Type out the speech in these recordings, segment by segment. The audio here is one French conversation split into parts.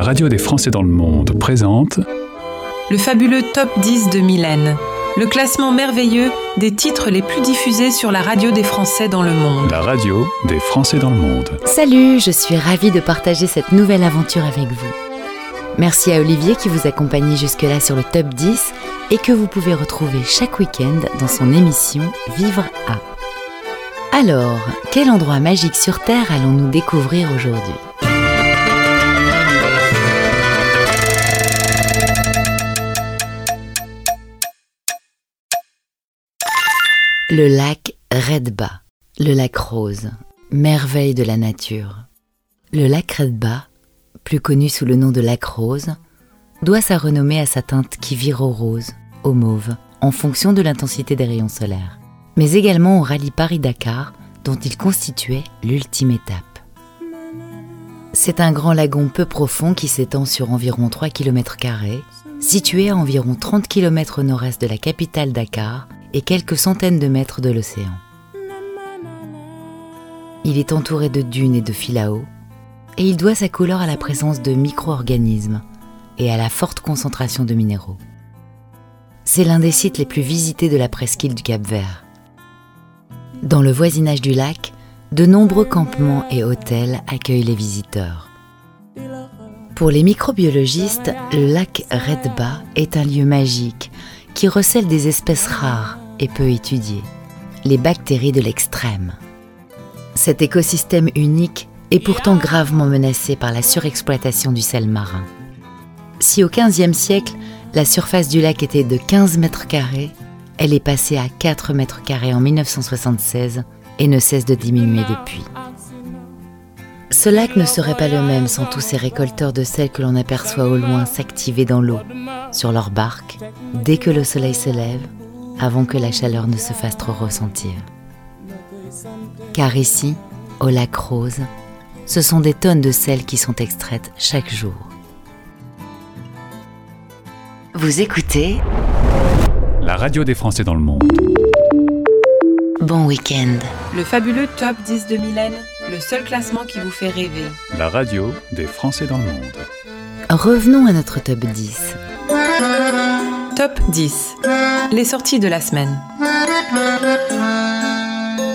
La radio des Français dans le monde présente Le fabuleux Top 10 de Mylène. Le classement merveilleux des titres les plus diffusés sur la radio des Français dans le monde. La radio des Français dans le monde. Salut, je suis ravie de partager cette nouvelle aventure avec vous. Merci à Olivier qui vous accompagnait jusque-là sur le top 10 et que vous pouvez retrouver chaque week-end dans son émission Vivre à. Alors, quel endroit magique sur Terre allons-nous découvrir aujourd'hui? Le lac Redba, le lac rose, merveille de la nature. Le lac Redba, plus connu sous le nom de lac rose, doit sa renommée à sa teinte qui vire au rose, au mauve, en fonction de l'intensité des rayons solaires, mais également au rallye Paris-Dakar dont il constituait l'ultime étape. C'est un grand lagon peu profond qui s'étend sur environ 3 km, situé à environ 30 km au nord-est de la capitale Dakar et quelques centaines de mètres de l'océan. Il est entouré de dunes et de filao, et il doit sa couleur à la présence de micro-organismes et à la forte concentration de minéraux. C'est l'un des sites les plus visités de la presqu'île du Cap Vert. Dans le voisinage du lac, de nombreux campements et hôtels accueillent les visiteurs. Pour les microbiologistes, le lac Redba est un lieu magique qui recèle des espèces rares et peu étudiées, les bactéries de l'extrême. Cet écosystème unique est pourtant gravement menacé par la surexploitation du sel marin. Si au XVe siècle, la surface du lac était de 15 mètres carrés, elle est passée à 4 mètres carrés en 1976 et ne cesse de diminuer depuis. Ce lac ne serait pas le même sans tous ces récolteurs de sel que l'on aperçoit au loin s'activer dans l'eau, sur leurs barques, dès que le soleil se lève, avant que la chaleur ne se fasse trop ressentir. Car ici, au lac Rose, ce sont des tonnes de sel qui sont extraites chaque jour. Vous écoutez La radio des Français dans le monde. Bon week-end. Le fabuleux Top 10 de Mylène, le seul classement qui vous fait rêver. La radio des Français dans le monde. Revenons à notre top 10. Top 10. Les sorties de la semaine.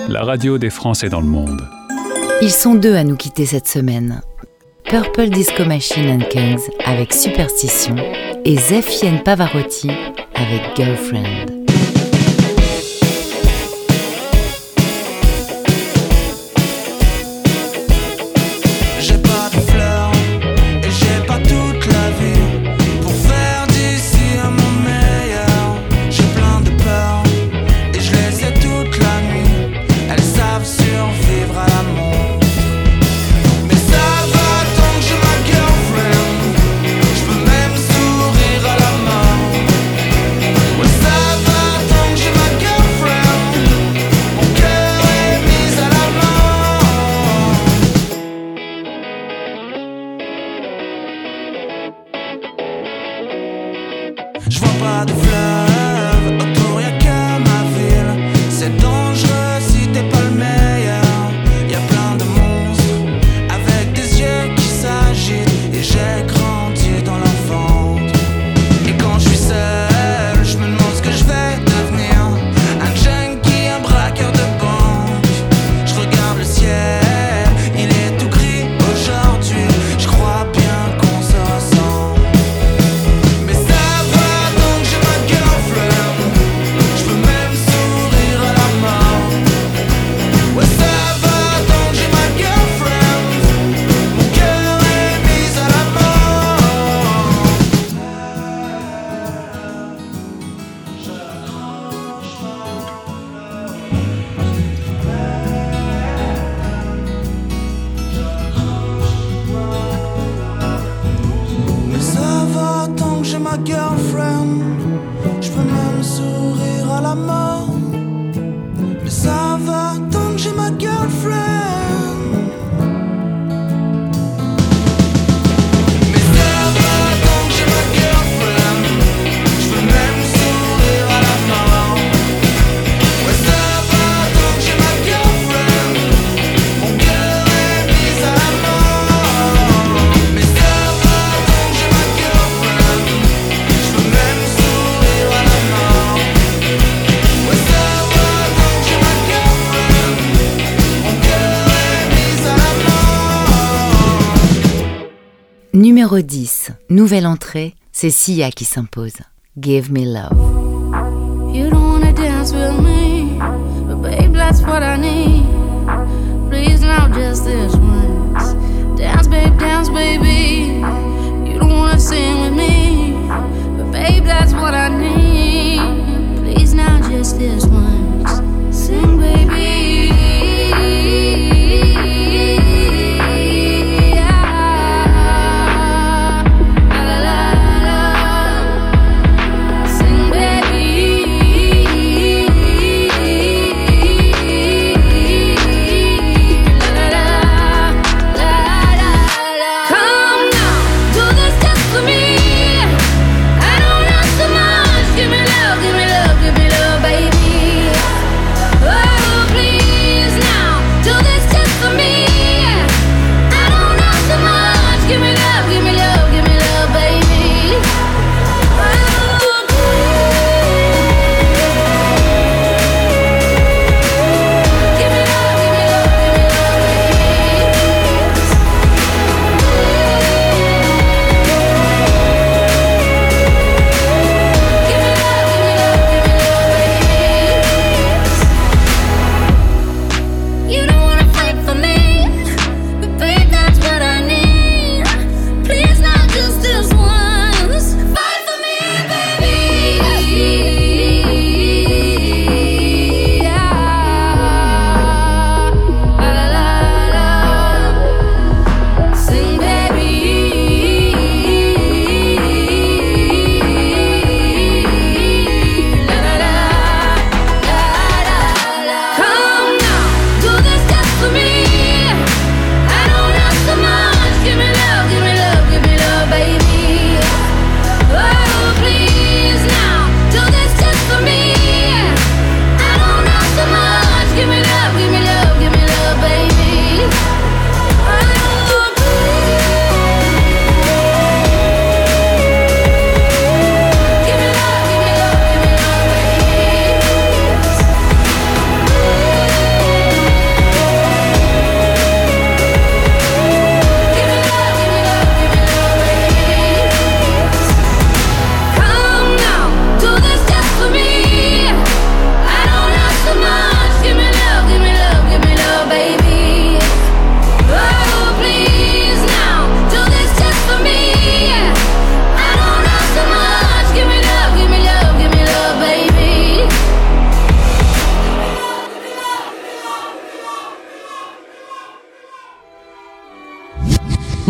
La radio des Français dans le monde. Ils sont deux à nous quitter cette semaine. Purple Disco Machine and Kings avec Superstition et Zefien Pavarotti avec Girlfriend. Numéro 10, nouvelle entrée, c'est Sia qui s'impose. Give me love. You don't wanna dance with me, but babe, that's what I need. Please, now just this once. Dance, babe, dance, baby. You don't wanna sing with me, but babe, that's what I need. Please, now just this once.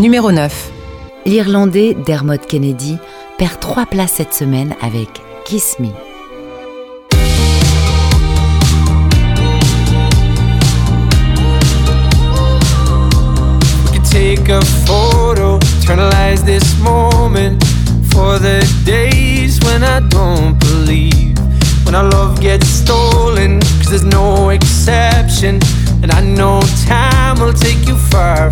Numéro 9. L'Irlandais Dermot Kennedy perd trois places cette semaine avec Kiss Me. Take a photo, eternalize this moment for the days when I don't believe. When our love gets stolen, cause there's no exception. And I know time will take you far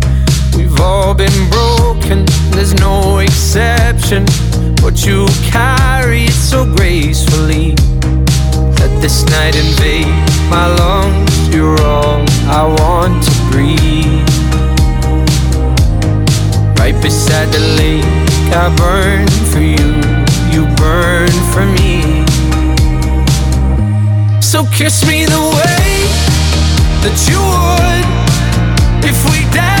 We've all been broken, there's no exception. But you carry it so gracefully. Let this night invade my lungs. You're all I want to breathe. Right beside the lake, I burn for you. You burn for me. So kiss me the way that you would if we died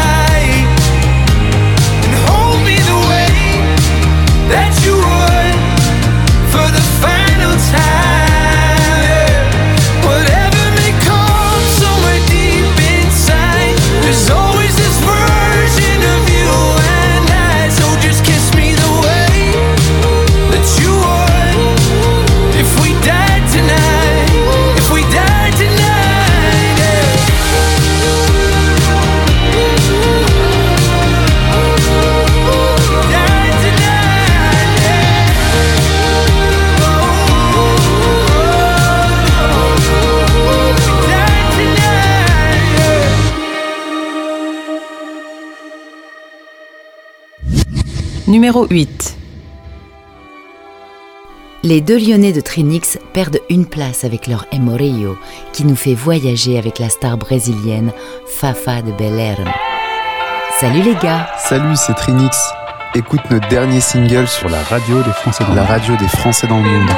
Numéro 8. Les deux Lyonnais de Trinix perdent une place avec leur Emoreio, qui nous fait voyager avec la star brésilienne Fafa de Belerme. Salut les gars Salut, c'est Trinix. Écoute notre dernier single sur la radio des Français dans la le monde. radio des Français dans le monde.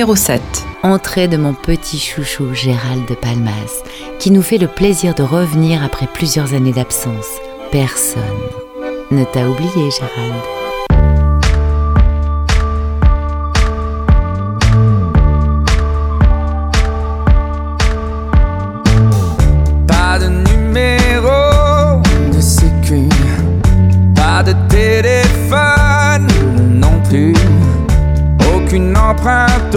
Numéro 7. Entrée de mon petit chouchou Gérald de Palmas, qui nous fait le plaisir de revenir après plusieurs années d'absence. Personne ne t'a oublié, Gérald. Pas de numéro de sécu, pas de téléphone non plus, aucune empreinte,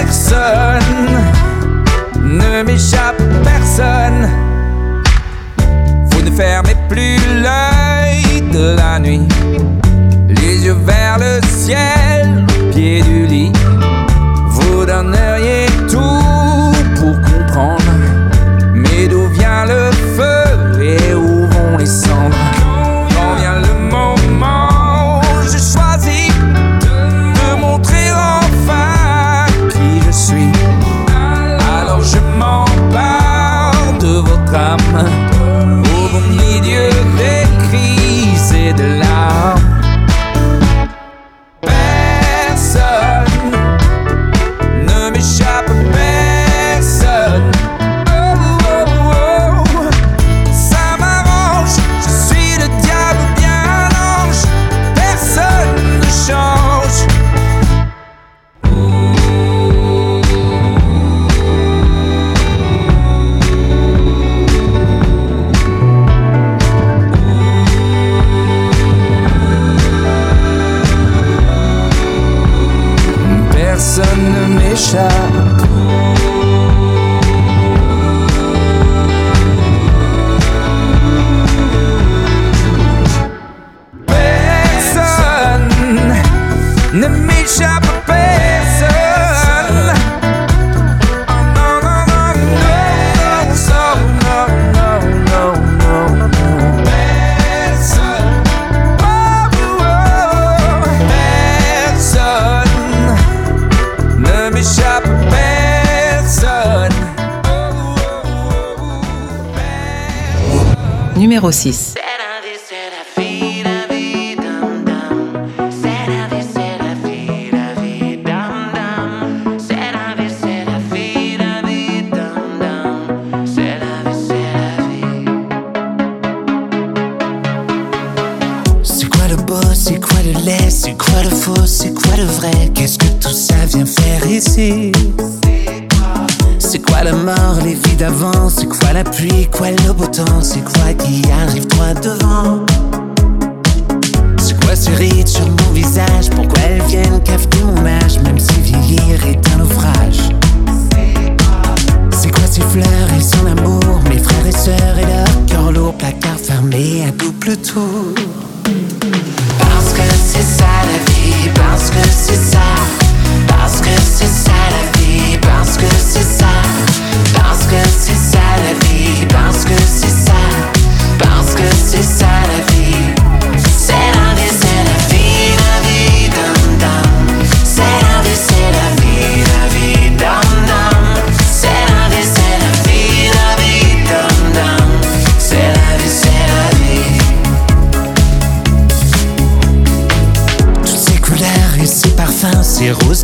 personne. Ne m'échappe, personne. Vous ne fermez plus l'œil de la nuit, les yeux vers le ciel, de numéro 6. C'est quoi le faux, c'est quoi le vrai? Qu'est-ce que tout ça vient faire ici? C'est quoi la mort, les vies d'avant? C'est quoi la pluie, quoi le beau temps C'est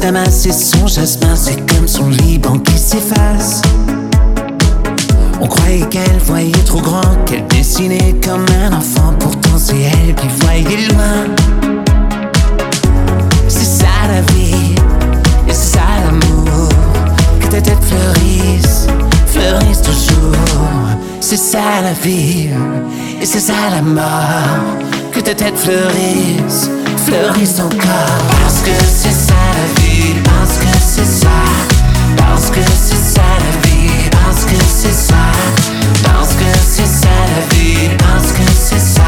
damas et son jasmin, c'est comme son Liban qui s'efface. On croyait qu'elle voyait trop grand, qu'elle dessinait comme un enfant, pourtant c'est elle qui voyait loin. C'est ça la vie, et c'est ça l'amour, que ta tête fleurisse, fleurisse toujours. C'est ça la vie, et c'est ça la mort, que ta tête fleurisse, fleurisse encore. Parce que c'est ça c'est ça, parce que c'est ça la vie, parce que c'est ça, parce que c'est ça la vie, parce que c'est ça,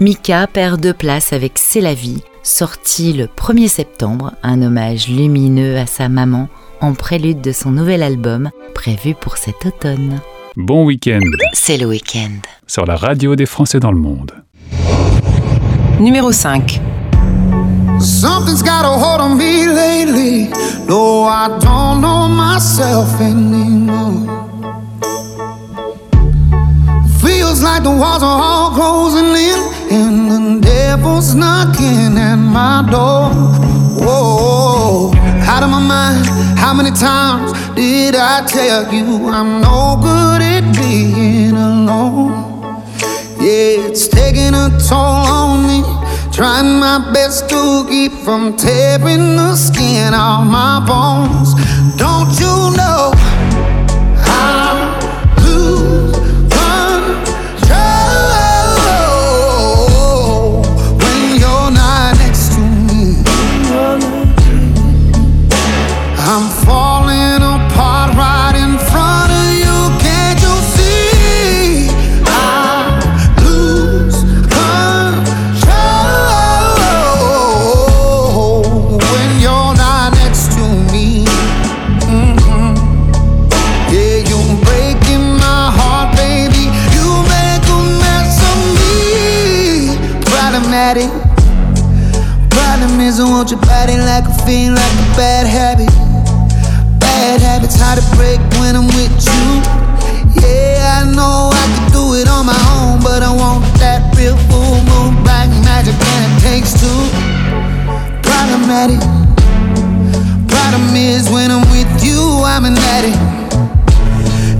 Mika perd deux places avec C'est la vie, sorti le 1er septembre, un hommage lumineux à sa maman en prélude de son nouvel album prévu pour cet automne. Bon week-end C'est le week-end. sur la radio des Français dans le monde. Numéro 5. Something's got a hold on me lately. No, I don't know myself anymore. Feels like the walls are all closing in, and the devil's knocking at my door. Whoa, out of my mind. How many times did I tell you I'm no good at being alone? Yeah, it's taking a toll on me. Trying my best to keep from tearing the skin off my bones. Don't you know? I want your body like a fiend, like a bad habit. Bad habits hard to break when I'm with you. Yeah, I know I could do it on my own, but I want that real full moon black magic, and it takes two. Problematic. Problem is, when I'm with you, I'm an addict.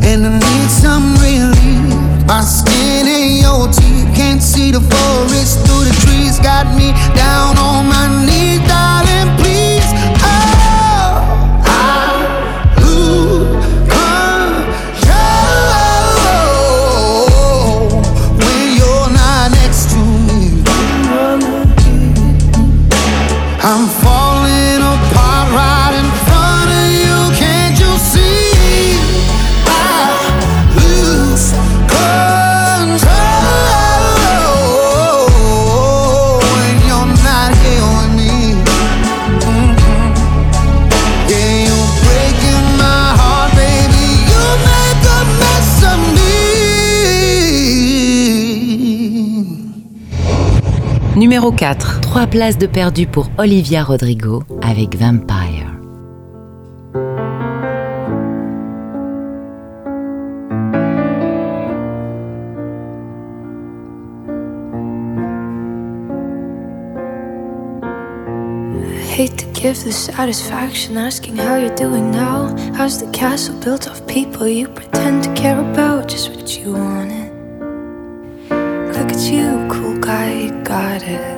And I need some relief. My skin ain't your teeth. Can't see the forest through the trees. Got me down on my knees, darling. Numéro 4. Trois places de perdu pour Olivia Rodrigo avec Vampire. Hate to give the satisfaction asking how you're doing now. How's the castle built of people you pretend to care about? Just what you wanted. Look at you, cool guy, you got it.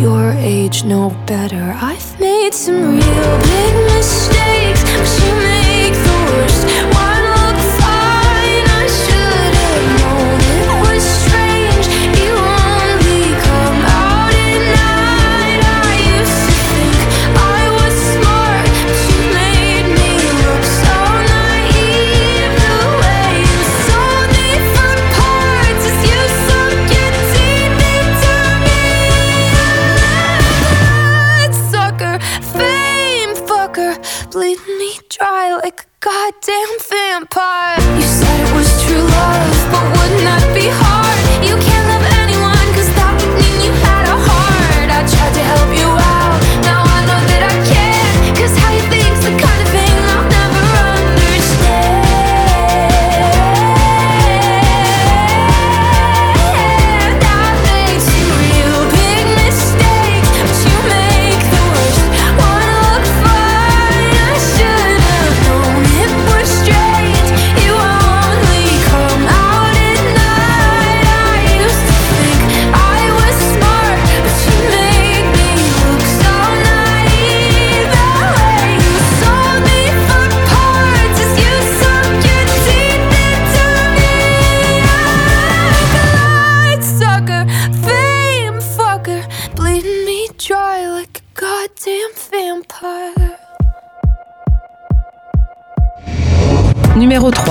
Your age know better. I've made some real big mistakes, but you make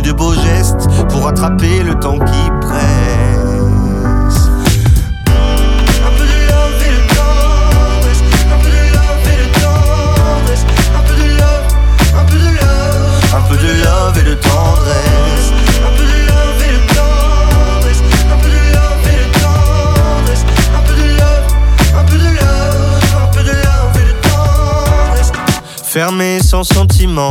de beaux gestes pour attraper le temps qui presse. Un peu de love et de tendresse. Un peu de love et de tendresse. Un peu de love, un peu de love. Un peu de love et de tendresse. Un peu de love et de tendresse. Un peu de love et de tendresse. Un peu de love, un peu de love. Un peu de love et de tendresse. Fermé sans sentiment.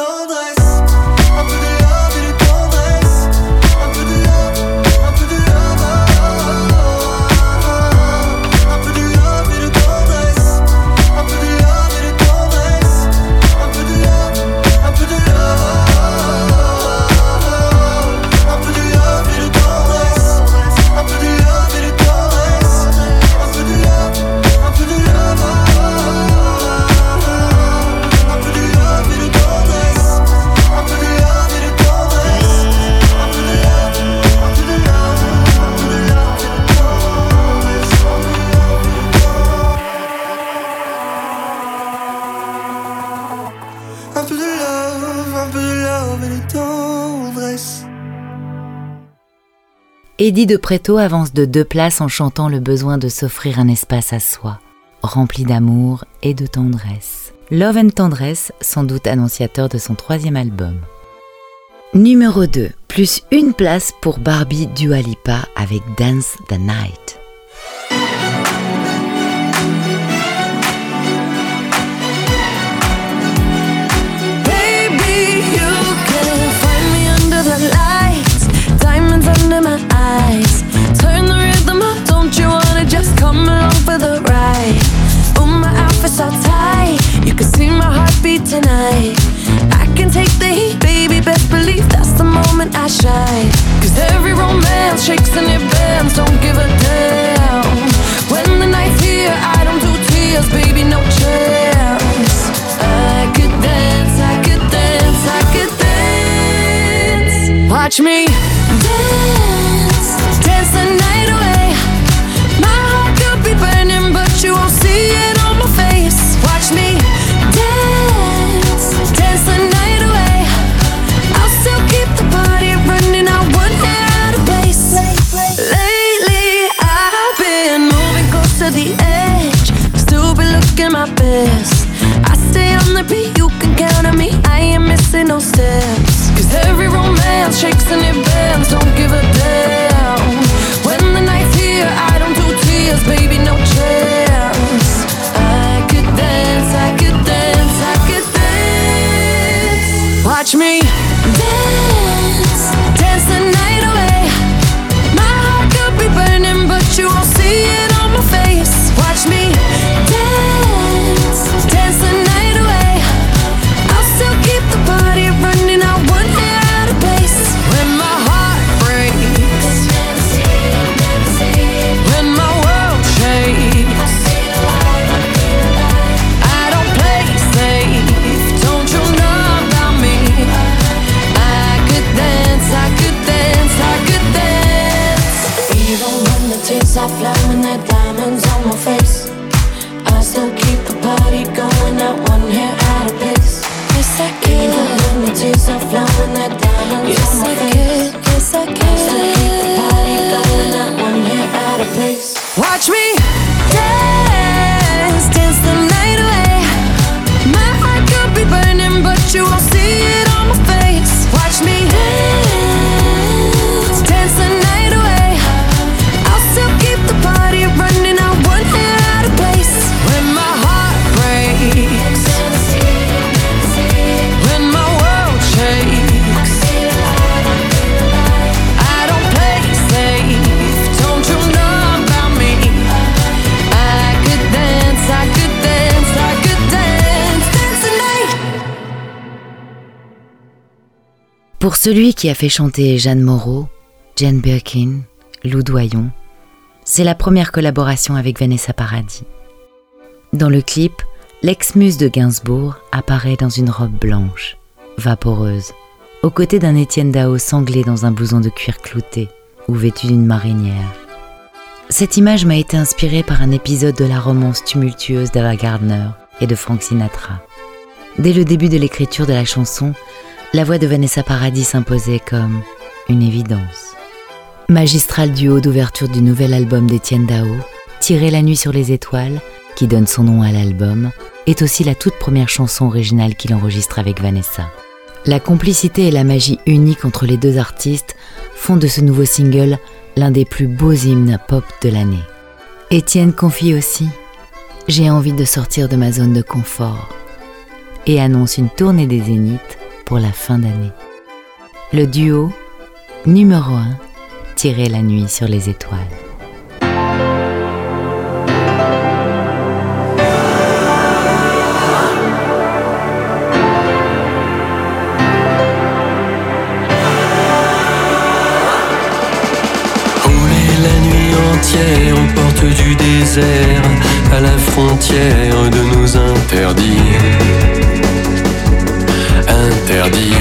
love et Eddie de Préto avance de deux places en chantant le besoin de s'offrir un espace à soi, rempli d'amour et de tendresse. Love and Tendresse, sans doute annonciateur de son troisième album. Numéro 2, plus une place pour Barbie Dua Lipa avec Dance the Night. All tight, you can see my heartbeat tonight. I can take the heat, baby, best believe that's the moment I shine. Cause every romance shakes and it bends, don't give a damn. When the night's here, I don't do tears, baby, no chance. I could dance, I could dance, I could dance. Watch me dance celui qui a fait chanter Jeanne Moreau, Jane Birkin, Lou Doyon, c'est la première collaboration avec Vanessa Paradis. Dans le clip, l'ex-muse de Gainsbourg apparaît dans une robe blanche, vaporeuse, aux côtés d'un Étienne Dao sanglé dans un blouson de cuir clouté ou vêtu d'une marinière. Cette image m'a été inspirée par un épisode de la romance tumultueuse d'Ava Gardner et de Frank Sinatra. Dès le début de l'écriture de la chanson, la voix de Vanessa Paradis s'imposait comme une évidence. Magistral duo d'ouverture du nouvel album d'Étienne Dao, Tirer la nuit sur les étoiles, qui donne son nom à l'album, est aussi la toute première chanson originale qu'il enregistre avec Vanessa. La complicité et la magie unique entre les deux artistes font de ce nouveau single l'un des plus beaux hymnes pop de l'année. Étienne confie aussi J'ai envie de sortir de ma zone de confort et annonce une tournée des Zéniths pour la fin d'année. Le duo numéro 1 Tirer la nuit sur les étoiles. Aux portes du désert, à la frontière de nos interdits. Interdits.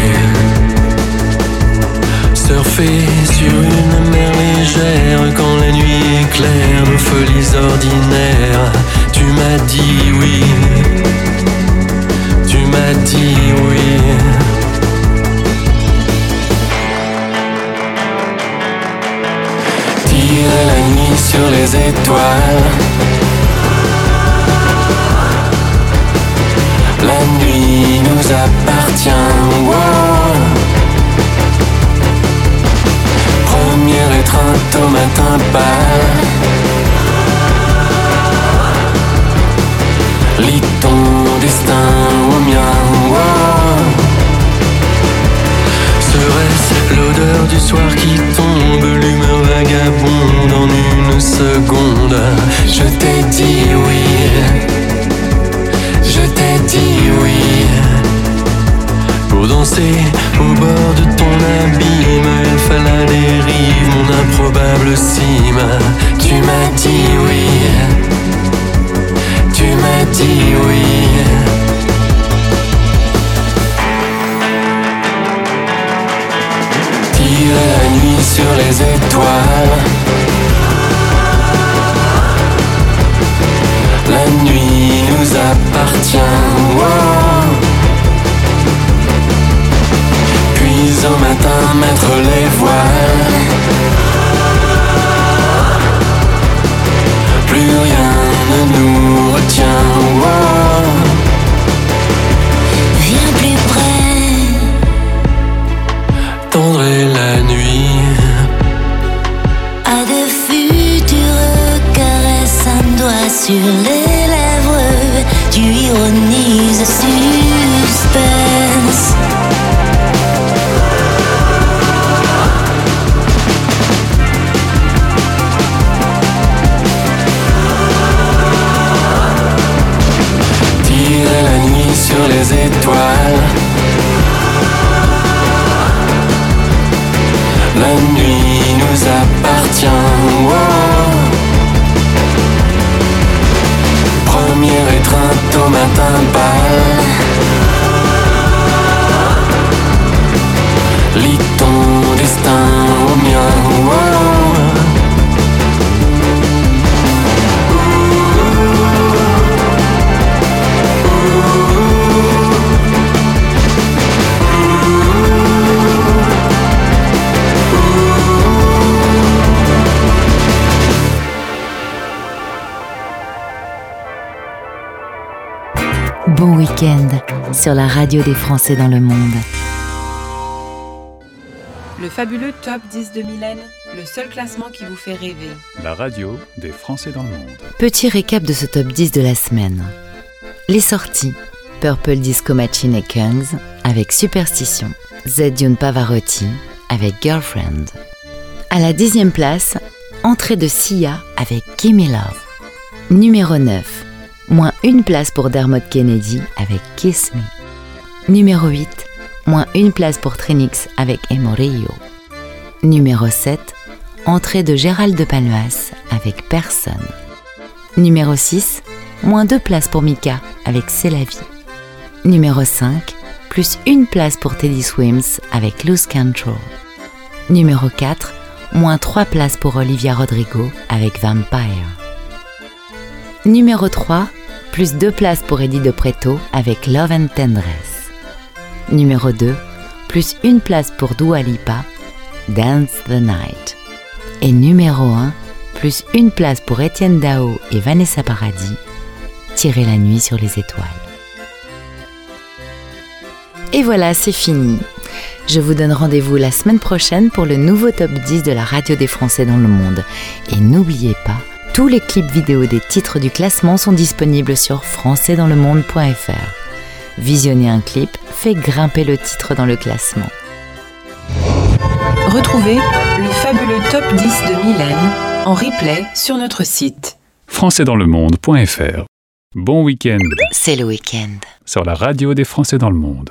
Surfer sur une mer légère quand la nuit éclaire nos folies ordinaires. Tu m'as dit oui. Tu m'as dit oui. La nuit sur les étoiles. La nuit nous appartient. wow. Premier étreinte au matin pâle. Lis ton destin au mien. wow. Serait-ce l'odeur du soir qui tombe, l'humeur vagabonde en une seconde? Je t'ai dit oui, t'ai dit oui. Pour danser au bord de ton abîme, il fallait les rives, mon improbable cime. La nuit nous appartient. wow. Première étreinte au matin pâle. Sur la radio des Français dans le monde. Le fabuleux Top 10 de Mylène, le seul classement qui vous fait rêver. La radio des Français dans le monde. Petit récap de ce top 10 de la semaine. Les sorties Purple Disco Machine et Kungs avec Superstition. Zedune Pavarotti avec Girlfriend. À la dixième place, entrée de Sia avec Gimme Love. Numéro 9, moins une place pour Dermot Kennedy avec Kiss Me. Numéro 8, moins une place pour Trinix avec Emorillo. Numéro 7, entrée de Gérald de Palmas avec Personne. Numéro 6, moins deux places pour Mika avec C'est la vie. Numéro 5, plus une place pour Teddy Swims avec Lose Control. Numéro 4, moins trois places pour Olivia Rodrigo avec Vampire. Numéro 3, plus deux places pour Eddie de Preto avec Love and Tendresse. Numéro 2, plus une place pour Dua Lipa, Dance the Night. Et numéro 1, plus une place pour Étienne Dao et Vanessa Paradis, Tirer la nuit sur les étoiles. Et voilà, c'est fini. Je vous donne rendez-vous la semaine prochaine pour le nouveau top 10 de la radio des Français dans le monde. Et n'oubliez pas, tous les clips vidéo des titres du classement sont disponibles sur françaisdanslemonde.fr. Visionner un clip fait grimper le titre dans le classement. Retrouvez le fabuleux top 10 de Mylène en replay sur notre site. françaisdanslemonde.fr Bon week-end C'est le week-end. sur la radio des Français dans le monde.